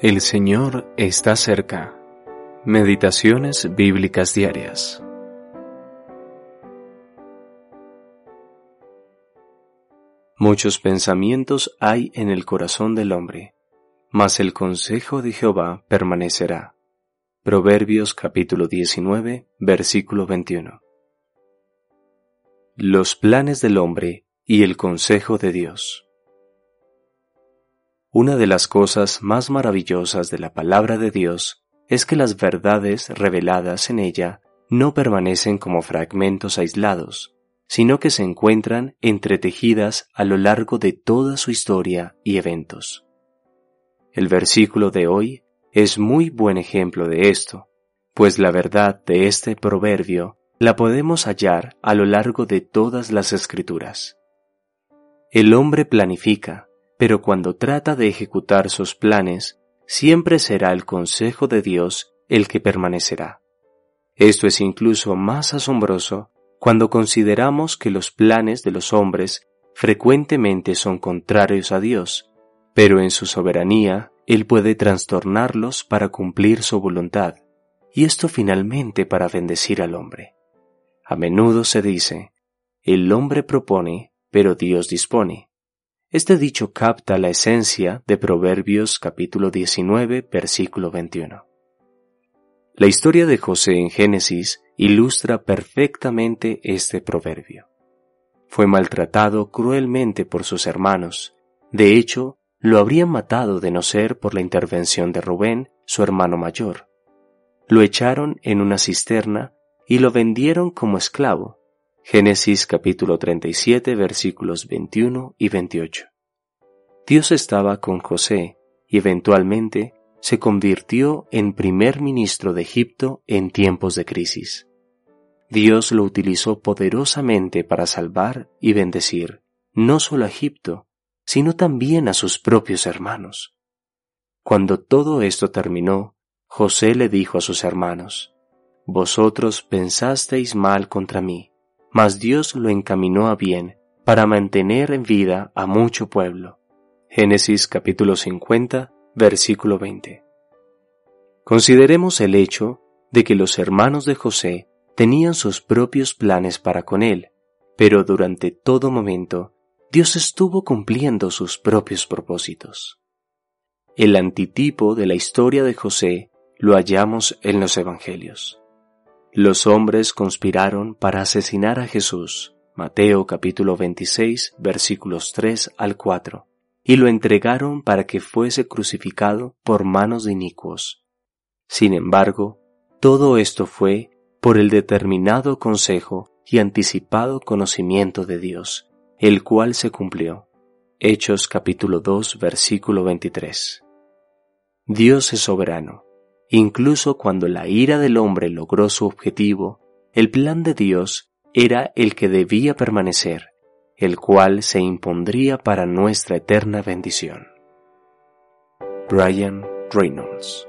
El Señor está cerca. Meditaciones bíblicas diarias. Muchos pensamientos hay en el corazón del hombre, mas el consejo de Jehová permanecerá. Proverbios capítulo 19, versículo 21. Los planes del hombre y el consejo de Dios. Una de las cosas más maravillosas de la palabra de Dios es que las verdades reveladas en ella no permanecen como fragmentos aislados, sino que se encuentran entretejidas a lo largo de toda su historia y eventos. El versículo de hoy es muy buen ejemplo de esto, pues la verdad de este proverbio la podemos hallar a lo largo de todas las escrituras. El hombre planifica, pero cuando trata de ejecutar sus planes, siempre será el consejo de Dios el que permanecerá. Esto es incluso más asombroso cuando consideramos que los planes de los hombres frecuentemente son contrarios a Dios, pero en su soberanía Él puede trastornarlos para cumplir su voluntad, y esto finalmente para bendecir al hombre. A menudo se dice, el hombre propone, pero Dios dispone. Este dicho capta la esencia de Proverbios capítulo 19, versículo 21. La historia de José en Génesis ilustra perfectamente este proverbio. Fue maltratado cruelmente por sus hermanos. De hecho, lo habrían matado de no ser por la intervención de Rubén, su hermano mayor. Lo echaron en una cisterna y lo vendieron como esclavo, Génesis capítulo 37 versículos 21 y 28. Dios estaba con José y eventualmente se convirtió en primer ministro de Egipto en tiempos de crisis. Dios lo utilizó poderosamente para salvar y bendecir no solo a Egipto, sino también a sus propios hermanos. Cuando todo esto terminó, José le dijo a sus hermanos, Vosotros pensasteis mal contra mí, mas Dios lo encaminó a bien para mantener en vida a mucho pueblo. Génesis capítulo 50, versículo 20. Consideremos el hecho de que los hermanos de José tenían sus propios planes para con él, pero durante todo momento Dios estuvo cumpliendo sus propios propósitos. El antitipo de la historia de José lo hallamos en los Evangelios. Los hombres conspiraron para asesinar a Jesús, Mateo capítulo 26 versículos 3 al 4, y lo entregaron para que fuese crucificado por manos de inicuos. Sin embargo, todo esto fue por el determinado consejo y anticipado conocimiento de Dios, el cual se cumplió. Hechos capítulo 2 versículo 23. Dios es soberano Incluso cuando la ira del hombre logró su objetivo, el plan de Dios era el que debía permanecer, el cual se impondría para nuestra eterna bendición. Brian Reynolds